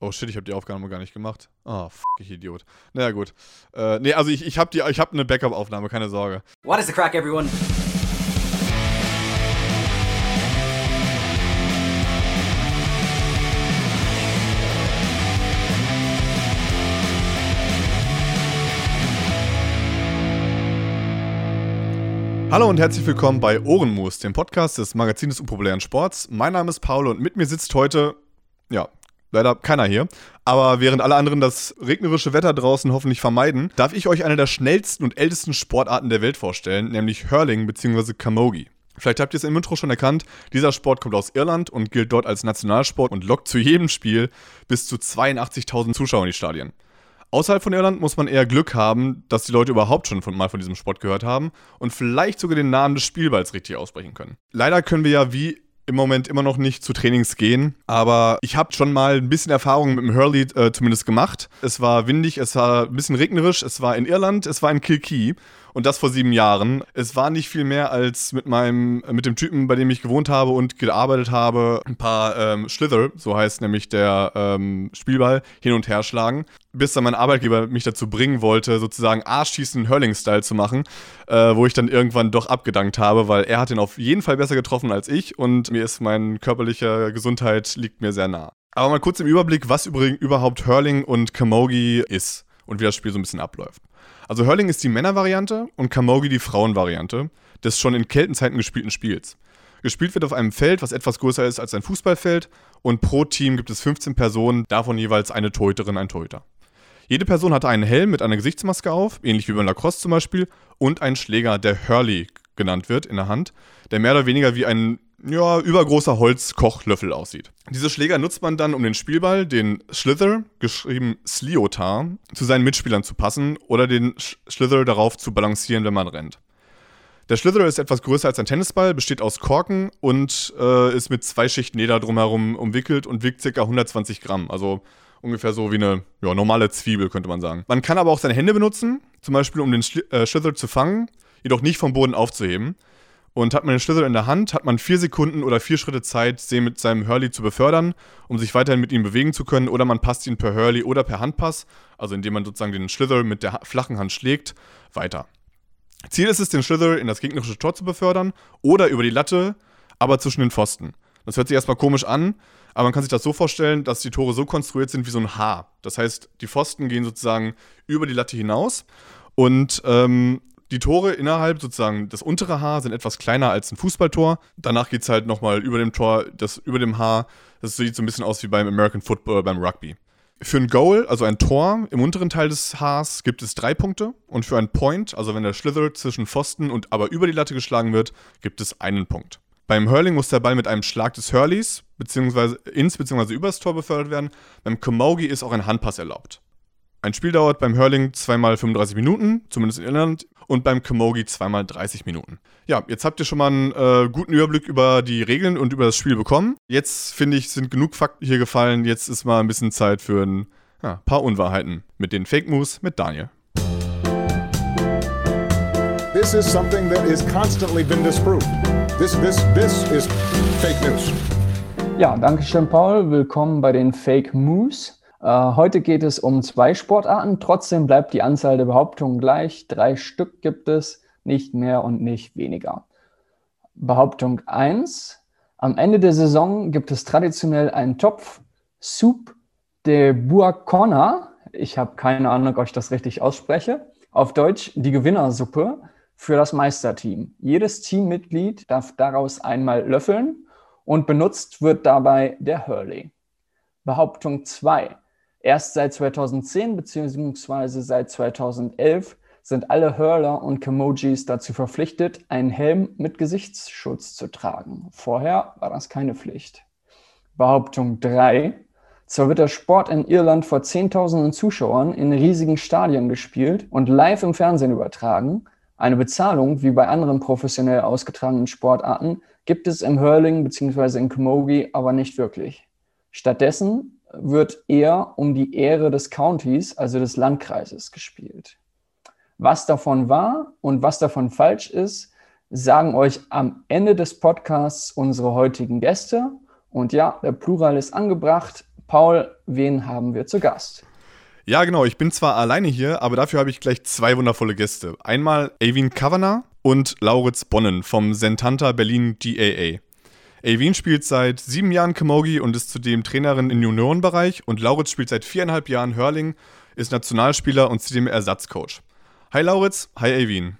Oh shit, ich habe die Aufnahme gar nicht gemacht. Ah, oh, fuck, ich Idiot. Naja, gut. Äh, nee, also ich, ich habe hab eine Backup-Aufnahme, keine Sorge. What is the crack, everyone? Hallo und herzlich willkommen bei Ohrenmus, dem Podcast des Magazins des unpopulären Sports. Mein Name ist Paul und mit mir sitzt heute, ja, leider keiner hier. Aber während alle anderen das regnerische Wetter draußen hoffentlich vermeiden, darf ich euch eine der schnellsten und ältesten Sportarten der Welt vorstellen, nämlich Hurling bzw. Camogie. Vielleicht habt ihr es im Intro schon erkannt, dieser Sport kommt aus Irland und gilt dort als Nationalsport und lockt zu jedem Spiel bis zu 82.000 Zuschauer in die Stadien. Außerhalb von Irland muss man eher Glück haben, dass die Leute überhaupt schon von, mal von diesem Sport gehört haben und vielleicht sogar den Namen des Spielballs richtig aussprechen können. Leider können wir ja wie im Moment immer noch nicht zu Trainings gehen, aber ich habe schon mal ein bisschen Erfahrung mit dem Hurley äh, zumindest gemacht. Es war windig, es war ein bisschen regnerisch, es war in Irland, es war in Kilkee und das vor sieben Jahren. Es war nicht viel mehr als mit meinem, mit dem Typen, bei dem ich gewohnt habe und gearbeitet habe, ein paar ähm, Slither, so heißt nämlich der ähm, Spielball, hin und her schlagen. Bis dann mein Arbeitgeber mich dazu bringen wollte, sozusagen Arschschießen Hurling-Style zu machen, äh, wo ich dann irgendwann doch abgedankt habe, weil er hat ihn auf jeden Fall besser getroffen als ich und mir ist meine körperliche Gesundheit liegt mir sehr nah. Aber mal kurz im Überblick, was übrigens überhaupt Hurling und Camogie ist und wie das Spiel so ein bisschen abläuft. Also Hurling ist die Männervariante und Camogie die Frauenvariante des schon in Keltenzeiten gespielten Spiels. Gespielt wird auf einem Feld, was etwas größer ist als ein Fußballfeld und pro Team gibt es 15 Personen, davon jeweils eine Torhüterin, ein Torhüter. Jede Person hatte einen Helm mit einer Gesichtsmaske auf, ähnlich wie beim Lacrosse zum Beispiel, und einen Schläger, der Hurley genannt wird, in der Hand, der mehr oder weniger wie ein ja, übergroßer Holzkochlöffel aussieht. Diese Schläger nutzt man dann, um den Spielball, den Slither, geschrieben Sliotar, zu seinen Mitspielern zu passen oder den Slither darauf zu balancieren, wenn man rennt. Der Slither ist etwas größer als ein Tennisball, besteht aus Korken und äh, ist mit zwei Schichten Leder drumherum umwickelt und wiegt ca. 120 Gramm. Also ungefähr so wie eine ja, normale Zwiebel, könnte man sagen. Man kann aber auch seine Hände benutzen, zum Beispiel um den äh, Slither zu fangen, jedoch nicht vom Boden aufzuheben. Und hat man den Schlüssel in der Hand, hat man vier Sekunden oder vier Schritte Zeit, sie mit seinem Hurley zu befördern, um sich weiterhin mit ihm bewegen zu können. Oder man passt ihn per Hurley oder per Handpass, also indem man sozusagen den Schlüssel mit der flachen Hand schlägt, weiter. Ziel ist es, den Schlüssel in das gegnerische Tor zu befördern oder über die Latte, aber zwischen den Pfosten. Das hört sich erstmal komisch an, aber man kann sich das so vorstellen, dass die Tore so konstruiert sind wie so ein H. Das heißt, die Pfosten gehen sozusagen über die Latte hinaus und ähm, die Tore innerhalb sozusagen, das untere Haar sind etwas kleiner als ein Fußballtor. Danach geht es halt nochmal über dem Tor, das über dem Haar. Das sieht so ein bisschen aus wie beim American Football oder beim Rugby. Für ein Goal, also ein Tor im unteren Teil des Haars, gibt es drei Punkte. Und für ein Point, also wenn der Slither zwischen Pfosten und aber über die Latte geschlagen wird, gibt es einen Punkt. Beim Hurling muss der Ball mit einem Schlag des Hurleys beziehungsweise ins bzw. übers Tor befördert werden. Beim Camogie ist auch ein Handpass erlaubt. Ein Spiel dauert beim Hurling zweimal 35 Minuten, zumindest in Irland, und beim Camogie zweimal 30 Minuten. Ja, jetzt habt ihr schon mal einen äh, guten Überblick über die Regeln und über das Spiel bekommen. Jetzt finde ich, sind genug Fakten hier gefallen. Jetzt ist mal ein bisschen Zeit für ein ja, paar Unwahrheiten mit den Fake Moves mit Daniel. This is something that is constantly been disproved. This, this, this is fake news. Ja, danke schön, Paul. Willkommen bei den Fake Moves. Äh, heute geht es um zwei Sportarten. Trotzdem bleibt die Anzahl der Behauptungen gleich. Drei Stück gibt es, nicht mehr und nicht weniger. Behauptung 1. Am Ende der Saison gibt es traditionell einen Topf Soup de Buacona. Ich habe keine Ahnung, ob ich das richtig ausspreche. Auf Deutsch die Gewinnersuppe für das Meisterteam. Jedes Teammitglied darf daraus einmal löffeln und benutzt wird dabei der Hurley. Behauptung 2. Erst seit 2010 bzw. seit 2011 sind alle Hurler und Camojis dazu verpflichtet, einen Helm mit Gesichtsschutz zu tragen. Vorher war das keine Pflicht. Behauptung 3. Zwar wird der Sport in Irland vor Zehntausenden Zuschauern in riesigen Stadien gespielt und live im Fernsehen übertragen, eine Bezahlung wie bei anderen professionell ausgetragenen Sportarten gibt es im Hurling bzw. in Camogie aber nicht wirklich. Stattdessen wird eher um die Ehre des Countys, also des Landkreises, gespielt. Was davon wahr und was davon falsch ist, sagen euch am Ende des Podcasts unsere heutigen Gäste. Und ja, der Plural ist angebracht. Paul, wen haben wir zu Gast? Ja, genau. Ich bin zwar alleine hier, aber dafür habe ich gleich zwei wundervolle Gäste. Einmal Avin Kavanagh und Lauritz Bonnen vom Sentanta Berlin GAA. Avin spielt seit sieben Jahren Camogie und ist zudem Trainerin im Juniorenbereich und Lauritz spielt seit viereinhalb Jahren Hurling, ist Nationalspieler und zudem Ersatzcoach. Hi Lauritz, hi Avin.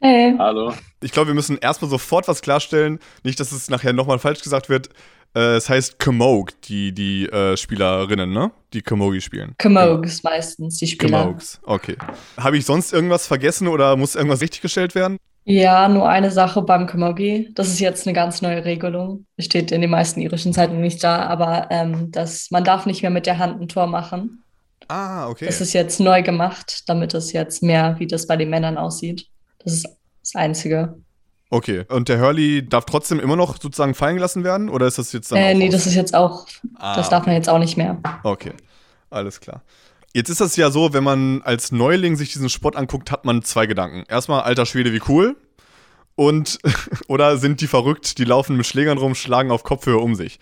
Hey. Hallo. Ich glaube, wir müssen erstmal sofort was klarstellen. Nicht, dass es nachher nochmal falsch gesagt wird. Äh, es heißt Camogue, die, die äh, Spielerinnen, ne? Die Camogie spielen. Camogues meistens, die Spieler. Camogues, okay. Habe ich sonst irgendwas vergessen oder muss irgendwas richtiggestellt werden? Ja, nur eine Sache beim Camogie. Das ist jetzt eine ganz neue Regelung. Steht in den meisten irischen Zeitungen nicht da, aber ähm, dass man darf nicht mehr mit der Hand ein Tor machen. Ah, okay. Das ist jetzt neu gemacht, damit es jetzt mehr wie das bei den Männern aussieht. Das ist das Einzige. Okay, und der Hurley darf trotzdem immer noch sozusagen fallen gelassen werden? Oder ist das jetzt dann Äh, nee, das ist jetzt auch, Ah, das darf man jetzt auch nicht mehr. Okay, alles klar. Jetzt ist das ja so, wenn man als Neuling sich diesen Sport anguckt, hat man zwei Gedanken. Erstmal, alter Schwede, wie cool. Und, oder sind die verrückt, die laufen mit Schlägern rum, schlagen auf Kopfhöhe um sich.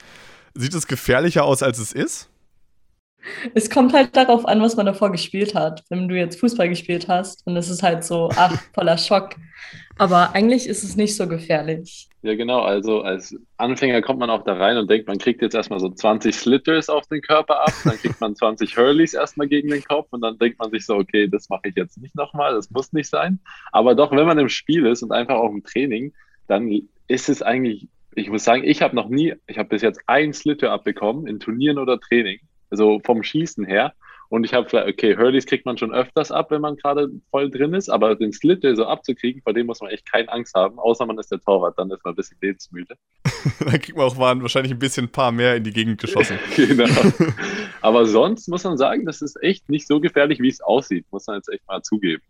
Sieht es gefährlicher aus, als es ist? Es kommt halt darauf an, was man davor gespielt hat. Wenn du jetzt Fußball gespielt hast, dann ist es halt so, ach, voller Schock. Aber eigentlich ist es nicht so gefährlich. Ja, genau. Also als Anfänger kommt man auch da rein und denkt, man kriegt jetzt erstmal so 20 Slitters auf den Körper ab, dann kriegt man 20 Hurleys erstmal gegen den Kopf und dann denkt man sich so, okay, das mache ich jetzt nicht nochmal, das muss nicht sein. Aber doch, wenn man im Spiel ist und einfach auch im Training, dann ist es eigentlich, ich muss sagen, ich habe noch nie, ich habe bis jetzt ein Slitter abbekommen in Turnieren oder Training, also vom Schießen her. Und ich habe vielleicht, okay, Hurleys kriegt man schon öfters ab, wenn man gerade voll drin ist, aber den Slitter so abzukriegen, vor dem muss man echt keine Angst haben, außer man ist der Torwart, dann ist man ein bisschen lebensmüde. Dann kriegt man auch wahrscheinlich ein bisschen ein paar mehr in die Gegend geschossen. genau. Aber sonst muss man sagen, das ist echt nicht so gefährlich, wie es aussieht, muss man jetzt echt mal zugeben.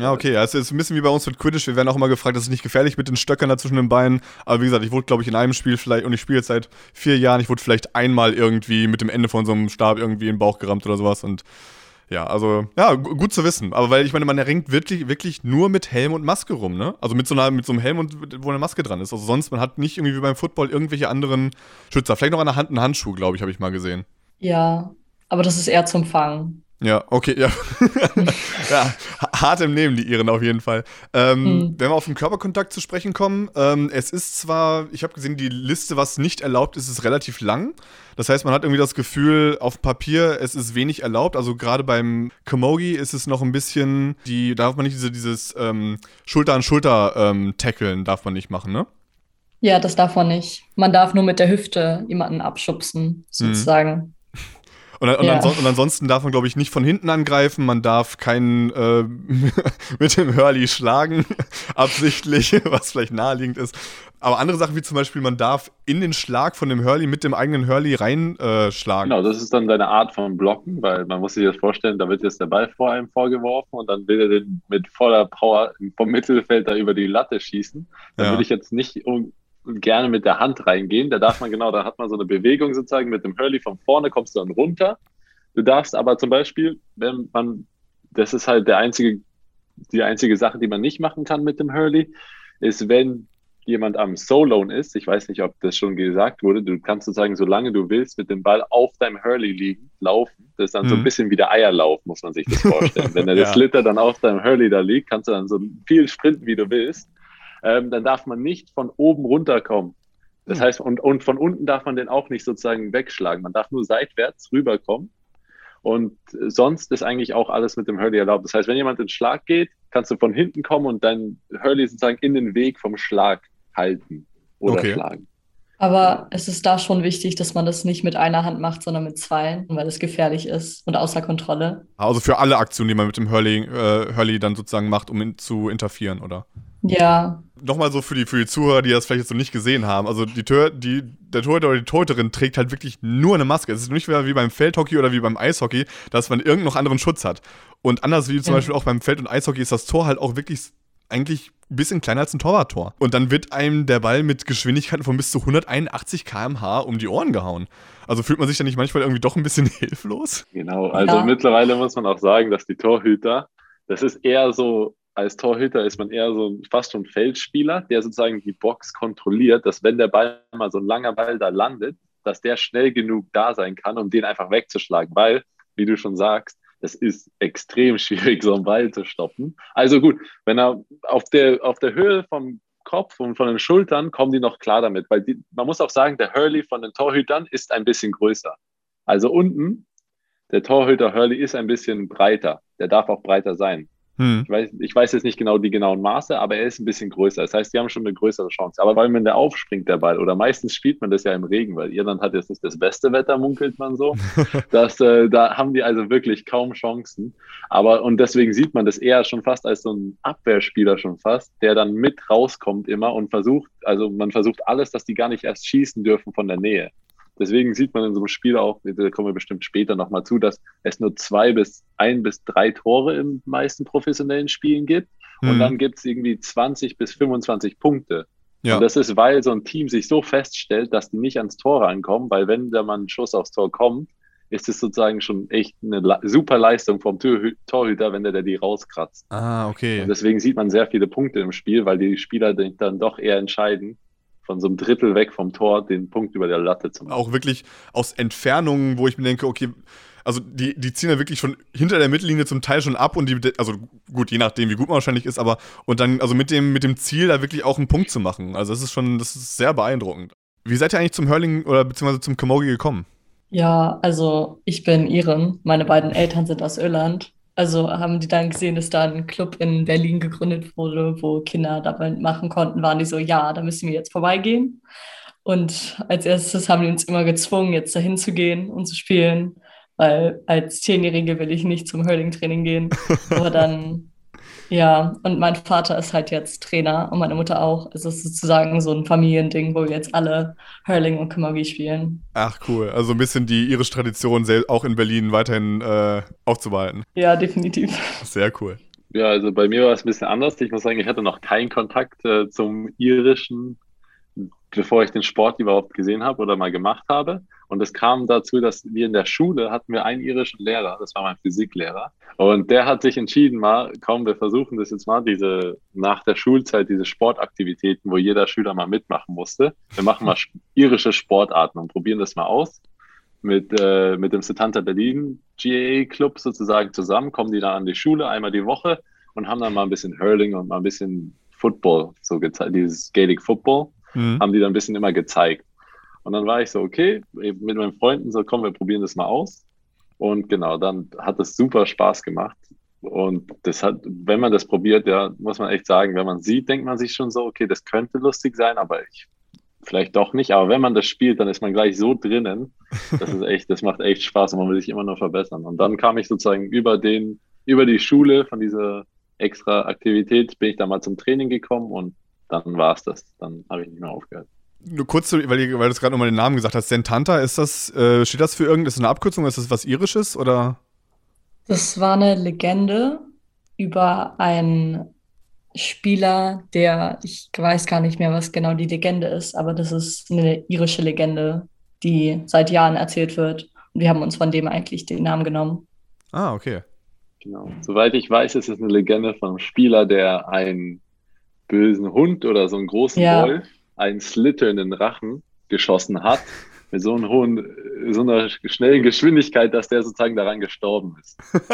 Ja, okay. Ja, es ist ein bisschen wie bei uns mit Quidditch. Wir werden auch immer gefragt, das ist nicht gefährlich mit den Stöckern da zwischen den Beinen. Aber wie gesagt, ich wurde, glaube ich, in einem Spiel vielleicht, und ich spiele jetzt seit vier Jahren, ich wurde vielleicht einmal irgendwie mit dem Ende von so einem Stab irgendwie in den Bauch gerammt oder sowas. Und ja, also, ja, gu- gut zu wissen. Aber weil ich meine, man ringt wirklich, wirklich nur mit Helm und Maske rum, ne? Also mit so, einer, mit so einem Helm und wo eine Maske dran ist. Also sonst, man hat nicht irgendwie wie beim Football irgendwelche anderen Schützer. Vielleicht noch an der Hand einen Handschuh, glaube ich, habe ich mal gesehen. Ja, aber das ist eher zum Fangen. Ja, okay, ja. ja, ha- hart im Nehmen, die Iren auf jeden Fall. Ähm, Hm. Wenn wir auf den Körperkontakt zu sprechen kommen, ähm, es ist zwar, ich habe gesehen, die Liste, was nicht erlaubt ist, ist relativ lang. Das heißt, man hat irgendwie das Gefühl, auf Papier, es ist wenig erlaubt. Also gerade beim Camogie ist es noch ein bisschen, die, da darf man nicht diese, dieses ähm, Schulter an Schulter ähm, tackeln, darf man nicht machen, ne? Ja, das darf man nicht. Man darf nur mit der Hüfte jemanden abschubsen, sozusagen. Und, und, Ja. anson und ansonsten darf man, glaube ich, nicht von hinten angreifen. Man darf keinen äh, mit dem Hurley schlagen, absichtlich, was vielleicht naheliegend ist. Aber andere Sachen wie zum Beispiel, man darf in den Schlag von dem Hurley mit dem eigenen Hurley reinschlagen. Äh. Genau, das ist dann deine Art von Blocken, weil man muss sich das vorstellen, da wird jetzt der Ball vor einem vorgeworfen und dann will er den mit voller Power vom Mittelfeld da über die Latte schießen. Da Ja. würde ich jetzt nicht um, gerne mit der Hand reingehen. Da darf man genau, da hat man so eine Bewegung sozusagen mit dem Hurley von vorne kommst du dann runter. Du darfst aber zum Beispiel, wenn man, das ist halt der einzige, die einzige Sache, die man nicht machen kann mit dem Hurley, ist, wenn jemand am Solone ist, ich weiß nicht, ob das schon gesagt wurde, du kannst sozusagen, solange du willst, mit dem Ball auf deinem Hurley liegen, laufen. Das ist dann so Mhm. ein bisschen wie der Eierlauf, muss man sich das vorstellen. Wenn der Ja. Slitter dann auf deinem Hurley da liegt, kannst du dann so viel sprinten, wie du willst. Ähm, dann darf man nicht von oben runterkommen. Das Mhm. heißt, und, und von unten darf man den auch nicht sozusagen wegschlagen. Man darf nur seitwärts rüberkommen. Und sonst ist eigentlich auch alles mit dem Hurley erlaubt. Das heißt, wenn jemand in Schlag geht, kannst du von hinten kommen und dein Hurley sozusagen in den Weg vom Schlag halten oder Okay. schlagen. Aber es ist da schon wichtig, dass man das nicht mit einer Hand macht, sondern mit zwei, weil es gefährlich ist und außer Kontrolle. Also für alle Aktionen, die man mit dem Hurley, äh, Hurley dann sozusagen macht, um in, zu interferieren, oder? Ja, Nochmal so für die, für die Zuhörer, die das vielleicht jetzt noch nicht gesehen haben. Also die Tör, die, der Torhüter oder die Torhüterin trägt halt wirklich nur eine Maske. Es ist nicht mehr wie beim Feldhockey oder wie beim Eishockey, dass man irgendeinen noch anderen Schutz hat. Und anders wie zum Ja. Beispiel auch beim Feld- und Eishockey ist das Tor halt auch wirklich eigentlich ein bisschen kleiner als ein Torwarttor. Und dann wird einem der Ball mit Geschwindigkeiten von bis zu 181 km/h um die Ohren gehauen. Also fühlt man sich dann nicht manchmal irgendwie doch ein bisschen hilflos? Genau, also Ja. mittlerweile muss man auch sagen, dass die Torhüter, das ist eher so, als Torhüter ist man eher so fast schon Feldspieler, der sozusagen die Box kontrolliert, dass wenn der Ball mal so ein langer Ball da landet, dass der schnell genug da sein kann, um den einfach wegzuschlagen, weil, wie du schon sagst, das ist extrem schwierig, so einen Ball zu stoppen. Also gut, wenn er auf der, auf der Höhe vom Kopf und von den Schultern kommen die noch klar damit, weil die, man muss auch sagen, der Hurley von den Torhütern ist ein bisschen größer. Also unten, der Torhüter Hurley ist ein bisschen breiter. Der darf auch breiter sein. Hm. Ich, weiß, ich weiß jetzt nicht genau die genauen Maße, aber er ist ein bisschen größer. Das heißt, die haben schon eine größere Chance. Aber weil man der aufspringt, der Ball, oder meistens spielt man das ja im Regen, weil Irland hat jetzt nicht das beste Wetter, munkelt man so. dass, äh, da haben die also wirklich kaum Chancen. Aber und deswegen sieht man das eher schon fast als so ein Abwehrspieler schon fast, der dann mit rauskommt immer und versucht, also man versucht alles, dass die gar nicht erst schießen dürfen von der Nähe. Deswegen sieht man in so einem Spiel auch, da kommen wir bestimmt später nochmal zu, dass es nur zwei bis ein bis drei Tore in meisten professionellen Spielen gibt. Und mhm. dann gibt es irgendwie 20 bis 25 Punkte. Ja. Und das ist, weil so ein Team sich so feststellt, dass die nicht ans Tor rankommen, weil wenn da mal ein Schuss aufs Tor kommt, ist es sozusagen schon echt eine super Leistung vom Torhüter, wenn der, der die rauskratzt. Ah, okay. Und deswegen sieht man sehr viele Punkte im Spiel, weil die Spieler dann doch eher entscheiden, von so einem Drittel weg vom Tor den Punkt über der Latte zu machen. Auch wirklich aus Entfernungen, wo ich mir denke, okay, also die, die ziehen ja wirklich schon hinter der Mittellinie zum Teil schon ab und die, also gut, je nachdem, wie gut man wahrscheinlich ist, aber und dann, also mit dem, mit dem Ziel, da wirklich auch einen Punkt zu machen. Also das ist schon, das ist sehr beeindruckend. Wie seid ihr eigentlich zum Hurling oder beziehungsweise zum Camogie gekommen? Ja, also ich bin Iren. Meine beiden Eltern sind aus Irland also haben die dann gesehen, dass da ein Club in Berlin gegründet wurde, wo Kinder damit machen konnten, waren die so, ja, da müssen wir jetzt vorbeigehen. Und als erstes haben die uns immer gezwungen, jetzt dahin zu gehen und zu spielen, weil als Zehnjährige will ich nicht zum Hurling-Training gehen. Aber dann ja, und mein Vater ist halt jetzt Trainer und meine Mutter auch. Es ist sozusagen so ein Familiending, wo wir jetzt alle Hurling und Camogie spielen. Ach cool, also ein bisschen die irische Tradition auch in Berlin weiterhin äh, aufzubehalten. Ja, definitiv. Sehr cool. Ja, also bei mir war es ein bisschen anders. Ich muss sagen, ich hatte noch keinen Kontakt äh, zum irischen bevor ich den Sport überhaupt gesehen habe oder mal gemacht habe. Und es kam dazu, dass wir in der Schule hatten wir einen irischen Lehrer, das war mein Physiklehrer. Und der hat sich entschieden, mal, komm, wir versuchen das jetzt mal, diese nach der Schulzeit, diese Sportaktivitäten, wo jeder Schüler mal mitmachen musste. Wir machen mal irische Sportarten und probieren das mal aus. Mit, äh, mit dem Setanta Berlin GAA Club sozusagen zusammen, kommen die dann an die Schule einmal die Woche und haben dann mal ein bisschen Hurling und mal ein bisschen Football so gezeigt, dieses Gaelic Football mhm. haben die dann ein bisschen immer gezeigt. Und dann war ich so, okay, mit meinen Freunden so, komm, wir probieren das mal aus. Und genau, dann hat es super Spaß gemacht. Und das hat, wenn man das probiert, ja, muss man echt sagen, wenn man sieht, denkt man sich schon so, okay, das könnte lustig sein, aber ich, vielleicht doch nicht. Aber wenn man das spielt, dann ist man gleich so drinnen. Das ist echt, das macht echt Spaß und man will sich immer nur verbessern. Und dann kam ich sozusagen über den, über die Schule von dieser extra Aktivität, bin ich da mal zum Training gekommen und dann war es das. Dann habe ich nicht mehr aufgehört. Nur kurz, weil, weil du gerade nochmal den Namen gesagt hast, Sentanta, ist das, äh, steht das für irgendeine, ist eine Abkürzung, ist das was Irisches oder? Das war eine Legende über einen Spieler, der, ich weiß gar nicht mehr, was genau die Legende ist, aber das ist eine irische Legende, die seit Jahren erzählt wird. Und wir haben uns von dem eigentlich den Namen genommen. Ah, okay. Genau. Soweit ich weiß, ist es eine Legende von einem Spieler, der ein bösen Hund oder so einen großen ja. Wolf einen Slitter in den Rachen geschossen hat, mit so, einem hohen, so einer schnellen Geschwindigkeit, dass der sozusagen daran gestorben ist.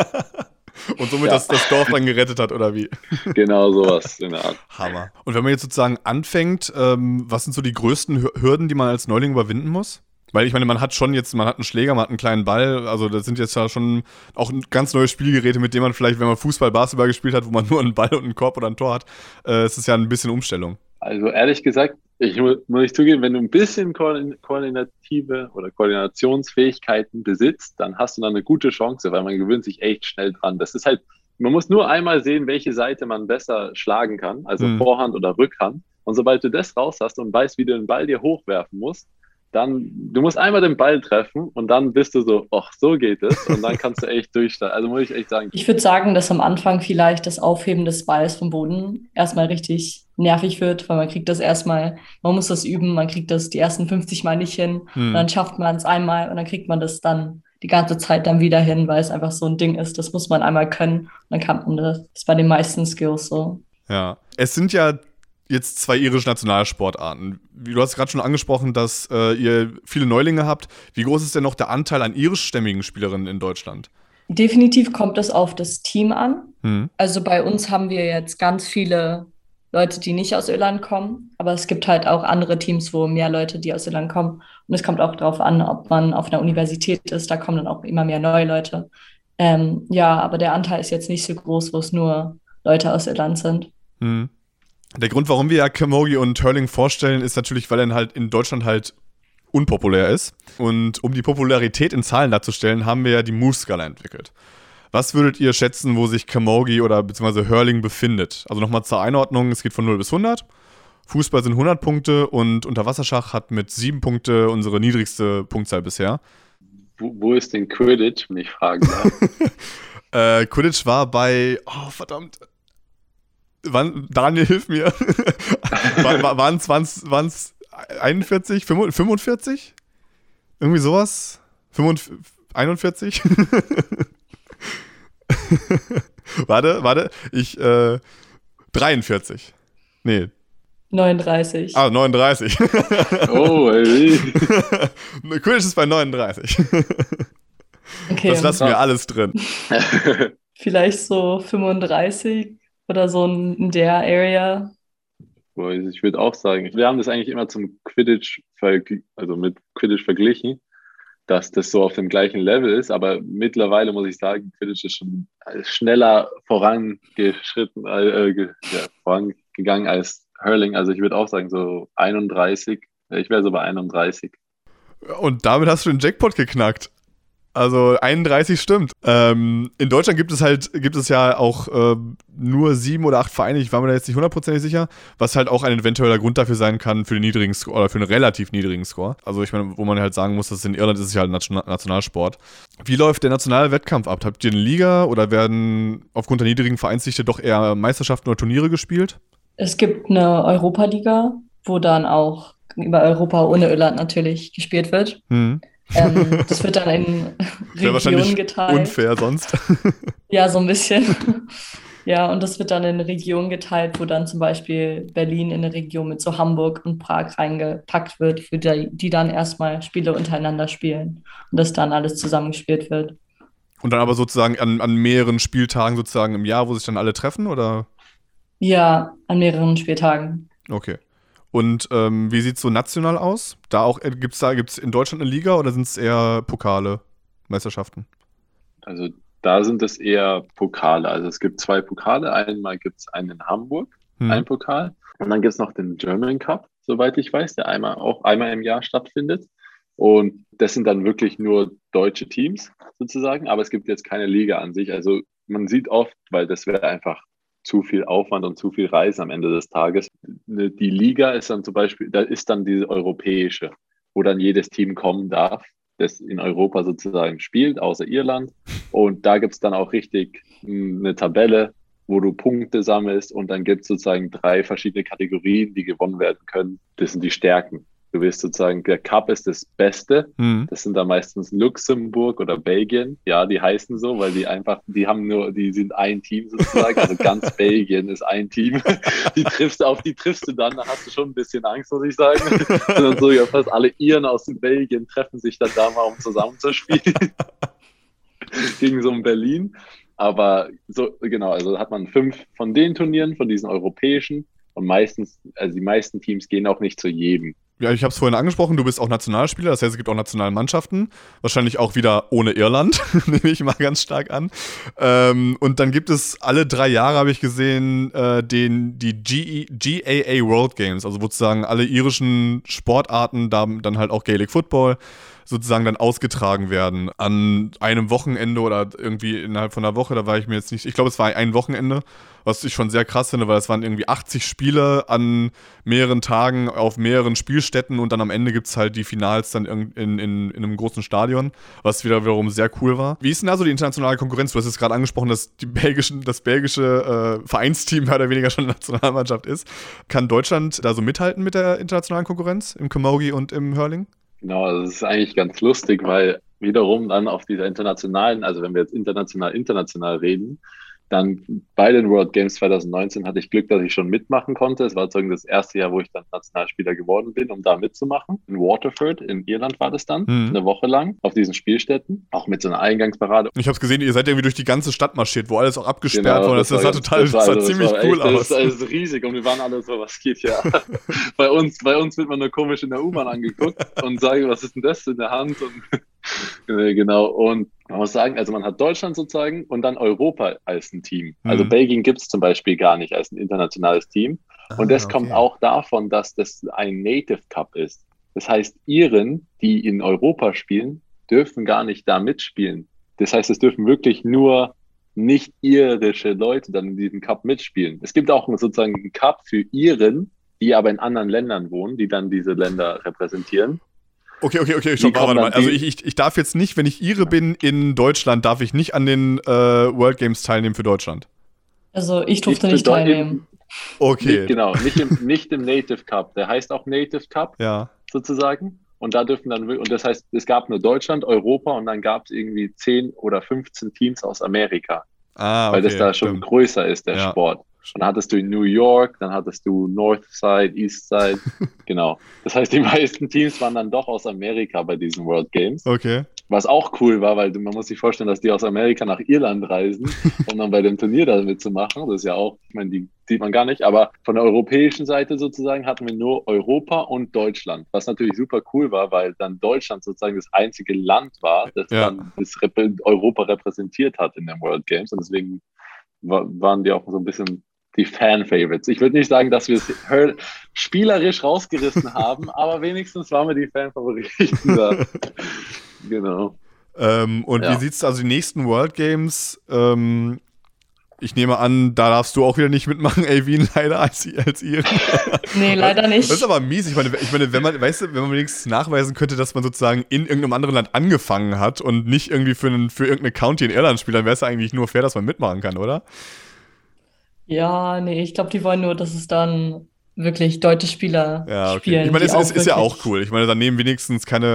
Und somit ja. das, das Dorf dann gerettet hat, oder wie? Genau, sowas in der Art. Hammer. Und wenn man jetzt sozusagen anfängt, ähm, was sind so die größten Hürden, die man als Neuling überwinden muss? Weil ich meine, man hat schon jetzt, man hat einen Schläger, man hat einen kleinen Ball, also das sind jetzt ja schon auch ganz neue Spielgeräte, mit denen man vielleicht, wenn man Fußball, Basketball gespielt hat, wo man nur einen Ball und einen Korb oder ein Tor hat, äh, es ist ja ein bisschen Umstellung. Also ehrlich gesagt, ich muss, muss ich zugeben, wenn du ein bisschen koordinative oder Koordinationsfähigkeiten besitzt, dann hast du dann eine gute Chance, weil man gewöhnt sich echt schnell dran. Das ist halt, man muss nur einmal sehen, welche Seite man besser schlagen kann, also mhm. Vorhand oder Rückhand. Und sobald du das raus hast und weißt, wie du den Ball dir hochwerfen musst, dann, du musst einmal den Ball treffen und dann bist du so, ach, so geht es. Und dann kannst du echt durchstarten. Also muss ich echt sagen. Ich würde sagen, dass am Anfang vielleicht das Aufheben des Balls vom Boden erstmal richtig nervig wird, weil man kriegt das erstmal, man muss das üben, man kriegt das die ersten 50 Mal nicht hin. Hm. Und dann schafft man es einmal und dann kriegt man das dann die ganze Zeit dann wieder hin, weil es einfach so ein Ding ist. Das muss man einmal können. Und dann kann man das. Das ist bei den meisten Skills so. Ja. Es sind ja jetzt zwei irische Nationalsportarten. Du hast gerade schon angesprochen, dass äh, ihr viele Neulinge habt. Wie groß ist denn noch der Anteil an irischstämmigen Spielerinnen in Deutschland? Definitiv kommt es auf das Team an. Hm. Also bei uns haben wir jetzt ganz viele Leute, die nicht aus Irland kommen, aber es gibt halt auch andere Teams, wo mehr Leute, die aus Irland kommen. Und es kommt auch darauf an, ob man auf einer Universität ist. Da kommen dann auch immer mehr neue Leute. Ähm, ja, aber der Anteil ist jetzt nicht so groß, wo es nur Leute aus Irland sind. Hm. Der Grund, warum wir ja Camogie und Hurling vorstellen, ist natürlich, weil er halt in Deutschland halt unpopulär ist. Und um die Popularität in Zahlen darzustellen, haben wir ja die Moose-Skala entwickelt. Was würdet ihr schätzen, wo sich Camogie oder beziehungsweise Hurling befindet? Also nochmal zur Einordnung, es geht von 0 bis 100. Fußball sind 100 Punkte und Unterwasserschach hat mit 7 Punkte unsere niedrigste Punktzahl bisher. Wo, wo ist denn Quidditch, wenn ich fragen darf? äh, Quidditch war bei, oh verdammt, Wann, Daniel, hilf mir. waren es 41, 45? Irgendwie sowas? 41? warte, warte, ich, äh, 43. Nee. 39. Ah, 39. oh, ey. Quidditch ist bei 39. Okay. Das lassen wir alles drin. Vielleicht so 35 oder so in der Area. Ich würde auch sagen, wir haben das eigentlich immer zum Quidditch, also mit Quidditch verglichen, dass das so auf dem gleichen Level ist. Aber mittlerweile muss ich sagen, Quidditch ist schon schneller vorangeschritten, äh, ja, vorangegangen als Hurling. Also ich würde auch sagen, so 31. Ich wäre so bei 31. Und damit hast du den Jackpot geknackt. Also 31 stimmt. Ähm, in Deutschland gibt es halt, gibt es ja auch äh, nur sieben oder acht Vereine, ich war mir da jetzt nicht hundertprozentig sicher, was halt auch ein eventueller Grund dafür sein kann für den niedrigen Score oder für einen relativ niedrigen Score. Also ich meine, wo man halt sagen muss, dass in Irland ist es ja halt Nationalsport. Wie läuft der nationale Wettkampf ab? Habt ihr eine Liga oder werden aufgrund der niedrigen Vereinsdichte doch eher Meisterschaften oder Turniere gespielt? Es gibt eine Europa-Liga, wo dann auch über Europa ohne Irland natürlich gespielt wird. Hm. Ähm, das wird dann in Regionen geteilt. Unfair sonst. ja, so ein bisschen. Ja, und das wird dann in Regionen geteilt, wo dann zum Beispiel Berlin in eine Region mit so Hamburg und Prag reingepackt wird, für die, die dann erstmal Spiele untereinander spielen und das dann alles zusammengespielt wird. Und dann aber sozusagen an, an mehreren Spieltagen sozusagen im Jahr, wo sich dann alle treffen, oder? Ja, an mehreren Spieltagen. Okay. Und ähm, wie sieht es so national aus? Da auch, äh, gibt es da, gibt's in Deutschland eine Liga oder sind es eher Pokale, Meisterschaften? Also da sind es eher Pokale. Also es gibt zwei Pokale. Einmal gibt es einen in Hamburg, hm. ein Pokal. Und dann gibt es noch den German Cup, soweit ich weiß, der einmal auch einmal im Jahr stattfindet. Und das sind dann wirklich nur deutsche Teams sozusagen, aber es gibt jetzt keine Liga an sich. Also man sieht oft, weil das wäre einfach zu viel Aufwand und zu viel Reisen am Ende des Tages. Die Liga ist dann zum Beispiel, da ist dann diese europäische, wo dann jedes Team kommen darf, das in Europa sozusagen spielt, außer Irland. Und da gibt es dann auch richtig hm, eine Tabelle, wo du Punkte sammelst und dann gibt es sozusagen drei verschiedene Kategorien, die gewonnen werden können. Das sind die Stärken. Du wirst sozusagen, der Cup ist das Beste. Mhm. Das sind da meistens Luxemburg oder Belgien. Ja, die heißen so, weil die einfach, die haben nur, die sind ein Team sozusagen. Also ganz Belgien ist ein Team. Die triffst du, auf die triffst du dann, da hast du schon ein bisschen Angst, muss ich sagen. Und so, ja, fast alle Iren aus Belgien treffen sich dann da mal, um zusammenzuspielen. Gegen so ein Berlin. Aber so, genau, also hat man fünf von den Turnieren, von diesen europäischen. Und meistens, also die meisten Teams gehen auch nicht zu jedem ja, ich habe es vorhin angesprochen, du bist auch Nationalspieler, das heißt, es gibt auch nationale Mannschaften. Wahrscheinlich auch wieder ohne Irland, nehme ich mal ganz stark an. Ähm, und dann gibt es alle drei Jahre, habe ich gesehen, äh, den, die G GAA World Games, also sozusagen alle irischen Sportarten, da dann halt auch Gaelic Football sozusagen dann ausgetragen werden an einem Wochenende oder irgendwie innerhalb von einer Woche. Da war ich mir jetzt nicht, ich glaube, es war ein Wochenende, was ich schon sehr krass finde, weil es waren irgendwie 80 Spiele an mehreren Tagen auf mehreren Spielstätten und dann am Ende gibt es halt die Finals dann in, in, in, einem großen Stadion, was wieder wiederum sehr cool war. Wie ist denn also die internationale Konkurrenz? Du hast es gerade angesprochen, dass die belgischen, das belgische äh, Vereinsteam mehr oder weniger schon Nationalmannschaft ist. Kann Deutschland da so mithalten mit der internationalen Konkurrenz im Camogie und im Hurling? Genau, das ist eigentlich ganz lustig, weil wiederum dann auf dieser internationalen, also wenn wir jetzt international, international reden, Dann bei den World Games 2019 hatte ich Glück, dass ich schon mitmachen konnte. Es war sozusagen das erste Jahr, wo ich dann Nationalspieler geworden bin, um da mitzumachen. In Waterford, in Irland war das dann, Mhm. eine Woche lang auf diesen Spielstätten, auch mit so einer Eingangsparade. Ich habe es gesehen, ihr seid irgendwie durch die ganze Stadt marschiert, wo alles auch abgesperrt Genau, war. Das, das sah war- total, das sah also, ziemlich war cool echt, aus. Das ist, ist riesig und wir waren alle so, was geht hier? bei, uns, bei uns wird man nur komisch in der U-Bahn angeguckt und sagen, was ist denn das in der Hand? Und, genau, und man muss sagen, also man hat Deutschland sozusagen und dann Europa als ein Team. Also Mhm. Belgien gibt es zum Beispiel gar nicht als ein internationales Team. Und das Ah, kommt okay. auch davon, dass das ein Native Cup ist. Das heißt, Iren, die in Europa spielen, dürfen gar nicht da mitspielen. Das heißt, es dürfen wirklich nur nicht irische Leute dann in diesem Cup mitspielen. Es gibt auch sozusagen einen Cup für Iren, die aber in anderen Ländern wohnen, die dann diese Länder repräsentieren. Okay, okay, okay, kommen warte mal. Also ich, ich, ich darf jetzt nicht, wenn ich Ire bin in Deutschland, darf ich nicht an den äh, World Games teilnehmen für Deutschland. Also ich durfte Nicht nicht teilnehmen. Okay. Nicht, genau, nicht im, nicht im Native Cup. Der heißt auch Native Cup Ja. sozusagen. Und da dürfen dann, wir- und das heißt, es gab nur Deutschland, Europa und dann gab es irgendwie 10 oder 15 Teams aus Amerika, Ah, weil okay, das da schon stimmt. größer ist, der Ja. Sport. Dann hattest du in New York, dann hattest du Northside, Eastside, genau. Das heißt, die meisten Teams waren dann doch aus Amerika bei diesen World Games. Okay. Was auch cool war, weil man muss sich vorstellen, dass die aus Amerika nach Irland reisen, um dann bei dem Turnier da mitzumachen. Das ist ja auch, ich meine, die sieht man gar nicht, aber von der europäischen Seite sozusagen hatten wir nur Europa und Deutschland, was natürlich super cool war, weil dann Deutschland sozusagen das einzige Land war, das Ja. dann das Europa repräsentiert hat in den World Games und deswegen wa- waren die auch so ein bisschen die Fan-Favorites. Ich würde nicht sagen, dass wir es spielerisch rausgerissen haben, aber wenigstens waren wir die Fan-Favoriten da. Genau. Ähm, und Ja. wie sieht's also die nächsten World Games? Ähm, ich nehme an, da darfst du auch wieder nicht mitmachen, Elvin, leider als, als ihr. Nee, leider nicht. Das ist aber mies. Ich meine, ich meine, wenn man, weißt du, wenn man wenigstens nachweisen könnte, dass man sozusagen in irgendeinem anderen Land angefangen hat und nicht irgendwie für, einen, für irgendeine County in Irland spielt, dann wäre es eigentlich nur fair, dass man mitmachen kann, oder? Ja, nee, ich glaube, die wollen nur, dass es dann wirklich deutsche Spieler Ja, okay. spielen. ich meine, es ist, ja auch cool. Ich meine, dann nehmen wenigstens keine,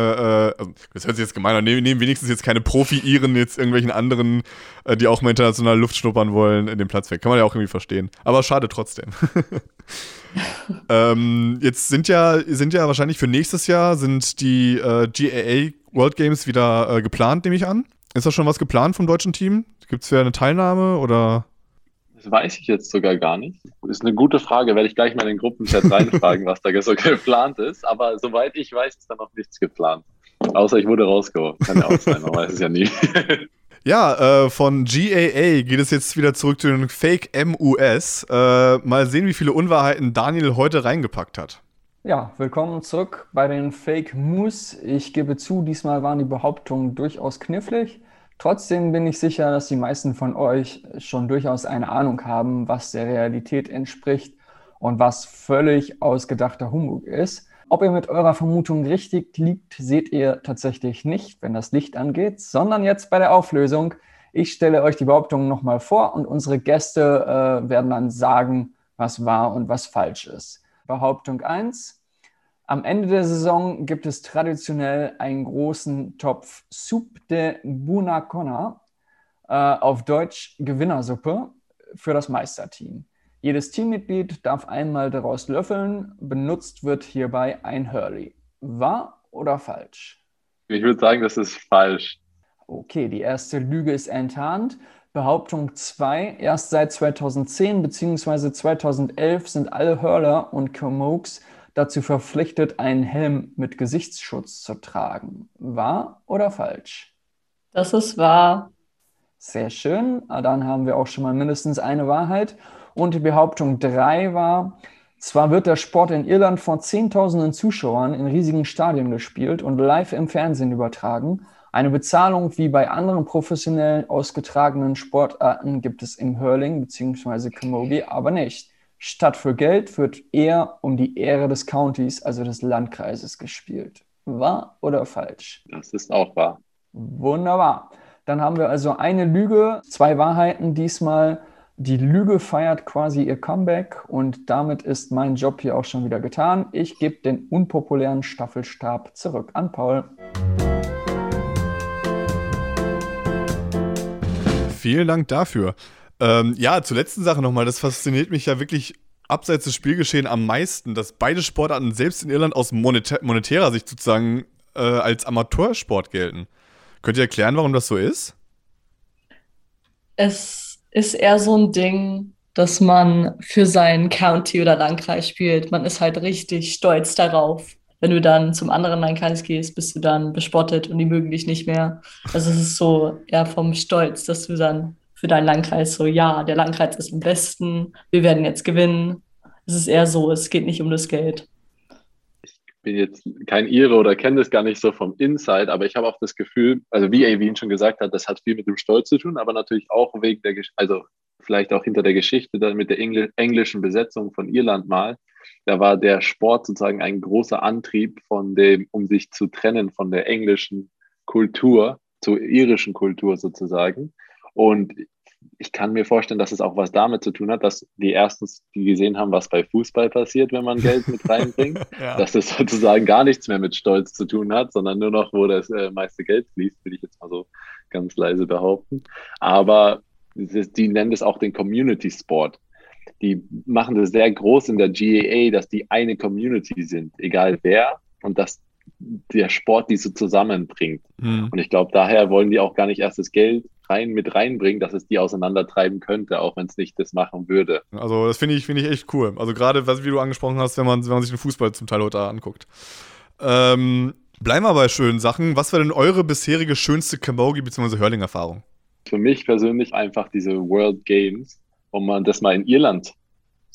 äh, also, das hört sich jetzt gemein an, nehmen, wenigstens jetzt keine Profi-Iren jetzt irgendwelchen anderen, äh, die auch mal international Luft schnuppern wollen, in den Platz weg. Kann man ja auch irgendwie verstehen. Aber schade trotzdem. ähm, jetzt sind ja, sind ja wahrscheinlich für nächstes Jahr sind die äh, GAA World Games wieder äh, geplant, nehme ich an. Ist da schon was geplant vom deutschen Team? Gibt es wieder eine Teilnahme oder? Das weiß ich jetzt sogar gar nicht. Ist eine gute Frage, werde ich gleich mal in den Gruppenchat reinfragen, was da so geplant ist. Aber soweit ich weiß, ist da noch nichts geplant. Außer ich wurde rausgehauen. Kann ja auch sein, man weiß es ja nie. Ja, äh, von GAA geht es jetzt wieder zurück zu den Fake MUS. Äh, mal sehen, wie viele Unwahrheiten Daniel heute reingepackt hat. Ja, willkommen zurück bei den Fake News. Ich gebe zu, diesmal waren die Behauptungen durchaus knifflig. Trotzdem bin ich sicher, dass die meisten von euch schon durchaus eine Ahnung haben, was der Realität entspricht und was völlig ausgedachter Humbug ist. Ob ihr mit eurer Vermutung richtig liegt, seht ihr tatsächlich nicht, wenn das Licht angeht, sondern jetzt bei der Auflösung. Ich stelle euch die Behauptungen nochmal vor und unsere Gäste äh, werden dann sagen, was wahr und was falsch ist. Behauptung 1. Am Ende der Saison gibt es traditionell einen großen Topf Soup de Bunacona, äh, auf Deutsch Gewinnersuppe, für das Meisterteam. Jedes Teammitglied darf einmal daraus löffeln. Benutzt wird hierbei ein Hurley. Wahr oder falsch? Ich würde sagen, das ist falsch. Okay, die erste Lüge ist enttarnt. Behauptung 2. Erst seit 2010 bzw. 2011 sind alle Hurler und Kamooks dazu verpflichtet, einen Helm mit Gesichtsschutz zu tragen. Wahr oder falsch? Das ist wahr. Sehr schön. Ah, Dann haben wir auch schon mal mindestens eine Wahrheit. Und die Behauptung 3 war, zwar wird der Sport in Irland vor Zehntausenden Zuschauern in riesigen Stadien gespielt und live im Fernsehen übertragen. Eine Bezahlung wie bei anderen professionell ausgetragenen Sportarten gibt es im Hurling bzw. Camogie aber nicht. Statt für Geld wird eher um die Ehre des Countys, also des Landkreises, gespielt. Wahr oder falsch? Das ist auch wahr. Wunderbar. Dann haben wir also eine Lüge, zwei Wahrheiten diesmal. Die Lüge feiert quasi ihr Comeback und damit ist mein Job hier auch schon wieder getan. Ich gebe den unpopulären Staffelstab zurück an Paul. Vielen Dank dafür. Ähm, ja, zur letzten Sache nochmal. Das fasziniert mich ja wirklich abseits des Spielgeschehen am meisten, dass beide Sportarten selbst in Irland aus monetär monetärer Sicht sozusagen äh, als Amateursport gelten. Könnt ihr erklären, warum das so ist? Es ist eher so ein Ding, dass man für sein County oder Landkreis spielt. Man ist halt richtig stolz darauf. Wenn du dann zum anderen Landkreis gehst, bist du dann bespottet und die mögen dich nicht mehr. Also es ist so eher vom Stolz, dass du dann für deinen Landkreis so, ja, der Landkreis ist im Besten, wir werden jetzt gewinnen. Es ist eher so, es geht nicht um das Geld. Ich bin jetzt kein Ire oder kenne das gar nicht so vom Inside, aber ich habe auch das Gefühl, also wie Avin schon gesagt hat, das hat viel mit dem Stolz zu tun, aber natürlich auch wegen der, also vielleicht auch hinter der Geschichte dann mit der Engl englischen Besetzung von Irland mal. Da war der Sport sozusagen ein großer Antrieb von dem, um sich zu trennen von der englischen Kultur zur irischen Kultur sozusagen. Und ich kann mir vorstellen, dass es auch was damit zu tun hat, dass die erstens, die gesehen haben, was bei Fußball passiert, wenn man Geld mit reinbringt, ja. dass es sozusagen gar nichts mehr mit Stolz zu tun hat, sondern nur noch, wo das äh, meiste Geld fließt, will ich jetzt mal so ganz leise behaupten. Aber die nennen es auch den Community Sport. Die machen das sehr groß in der GAA, dass die eine Community sind, egal wer, und dass der Sport die so zusammenbringt. Mhm. Und ich glaube, daher wollen die auch gar nicht erst das Geld rein mit reinbringen, dass es die auseinandertreiben könnte, auch wenn es nicht das machen würde. Also das finde ich, finde ich echt cool. Also gerade, was wie du angesprochen hast, wenn man, wenn man sich den Fußball zum Teil heute anguckt. Ähm, bleiben wir bei schönen Sachen. Was war denn eure bisherige schönste Camogie bzw. Hurling-Erfahrung? Für mich persönlich einfach diese World Games, um man das mal in Irland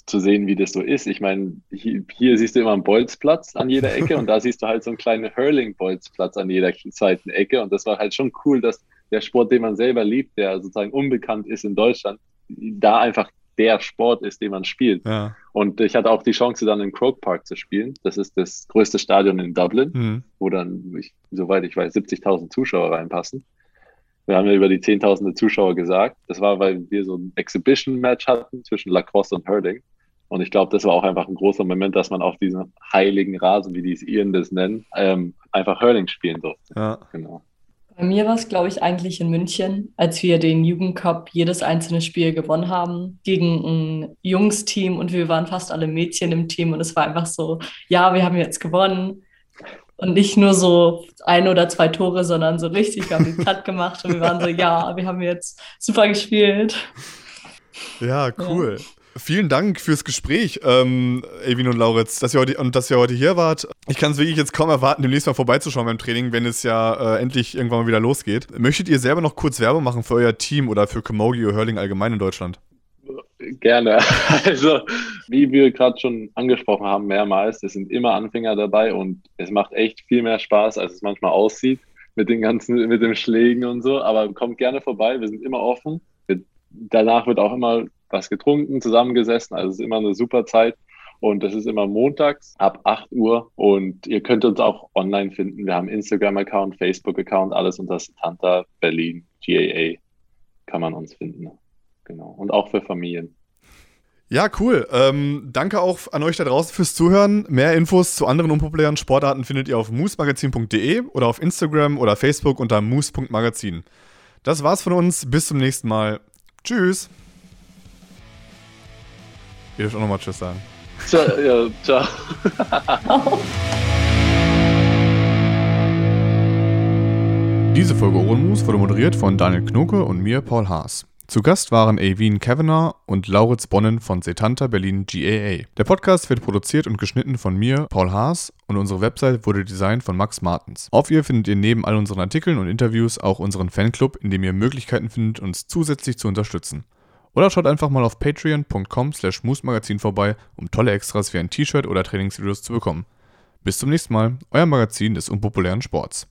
zu sehen, wie das so ist. Ich meine, hier, hier, siehst du immer einen Bolzplatz an jeder Ecke und da siehst du halt so einen kleinen Hurling-Bolzplatz an jeder zweiten Ecke. Und das war halt schon cool, dass der Sport, den man selber liebt, der sozusagen unbekannt ist in Deutschland, da einfach der Sport ist, den man spielt. Ja. Und ich hatte auch die Chance, dann in Croke Park zu spielen. Das ist das größte Stadion in Dublin, mhm. wo dann, ich, soweit ich weiß, 70.000 Zuschauer reinpassen. Wir haben ja über die Zehntausende Zuschauer gesagt. Das war, weil wir so ein Exhibition-Match hatten zwischen Lacrosse und Hurling. Und ich glaube, das war auch einfach ein großer Moment, dass man auf diesem heiligen Rasen, wie die es Iren das nennen, ähm, einfach Hurling spielen durfte. Ja. Genau. Bei mir war es, glaube ich, eigentlich in München, als wir den Jugendcup jedes einzelne Spiel gewonnen haben gegen ein Jungsteam und wir waren fast alle Mädchen im Team und es war einfach so, ja, wir haben jetzt gewonnen. Und nicht nur so ein oder zwei Tore, sondern so richtig, wir haben den Cut gemacht und wir waren so, ja, wir haben jetzt super gespielt. Ja, cool. Ja. Vielen Dank fürs Gespräch, ähm, Evin und Lauritz, dass ihr heute, und dass ihr heute hier wart. Ich kann es wirklich jetzt kaum erwarten, demnächst mal vorbeizuschauen beim Training, wenn es ja äh, endlich irgendwann mal wieder losgeht. Möchtet ihr selber noch kurz Werbung machen für euer Team oder für Camogie oder Hurling allgemein in Deutschland? Gerne. Also, wie wir gerade schon angesprochen haben, mehrmals, es sind immer Anfänger dabei und es macht echt viel mehr Spaß, als es manchmal aussieht mit den ganzen, mit den Schlägen und so. Aber kommt gerne vorbei, wir sind immer offen. Danach wird auch immer was getrunken, zusammengesessen. Also es ist immer eine super Zeit. Und das ist immer montags ab 8 Uhr. Und ihr könnt uns auch online finden. Wir haben Instagram-Account, Facebook-Account, alles unter Tanta Berlin GAA kann man uns finden. Genau. Und auch für Familien. Ja, cool. Ähm, danke auch an euch da draußen fürs Zuhören. Mehr Infos zu anderen unpopulären Sportarten findet ihr auf moosmagazin.de oder auf Instagram oder Facebook unter moose.magazin. Das war's von uns. Bis zum nächsten Mal. Tschüss. Ihr dürft auch nochmal Tschüss sagen. Ciao. Ja, ciao. Diese Folge Ohrenmus wurde moderiert von Daniel Knoke und mir, Paul Haas. Zu Gast waren Avin Kavanagh und Lauritz Bonnen von Setanta Berlin GAA. Der Podcast wird produziert und geschnitten von mir, Paul Haas, und unsere Website wurde designt von Max Martens. Auf ihr findet ihr neben all unseren Artikeln und Interviews auch unseren Fanclub, in dem ihr Möglichkeiten findet, uns zusätzlich zu unterstützen. Oder schaut einfach mal auf patreon.com slash moosmagazin vorbei, um tolle Extras wie ein T-Shirt oder Trainingsvideos zu bekommen. Bis zum nächsten Mal, euer Magazin des unpopulären Sports.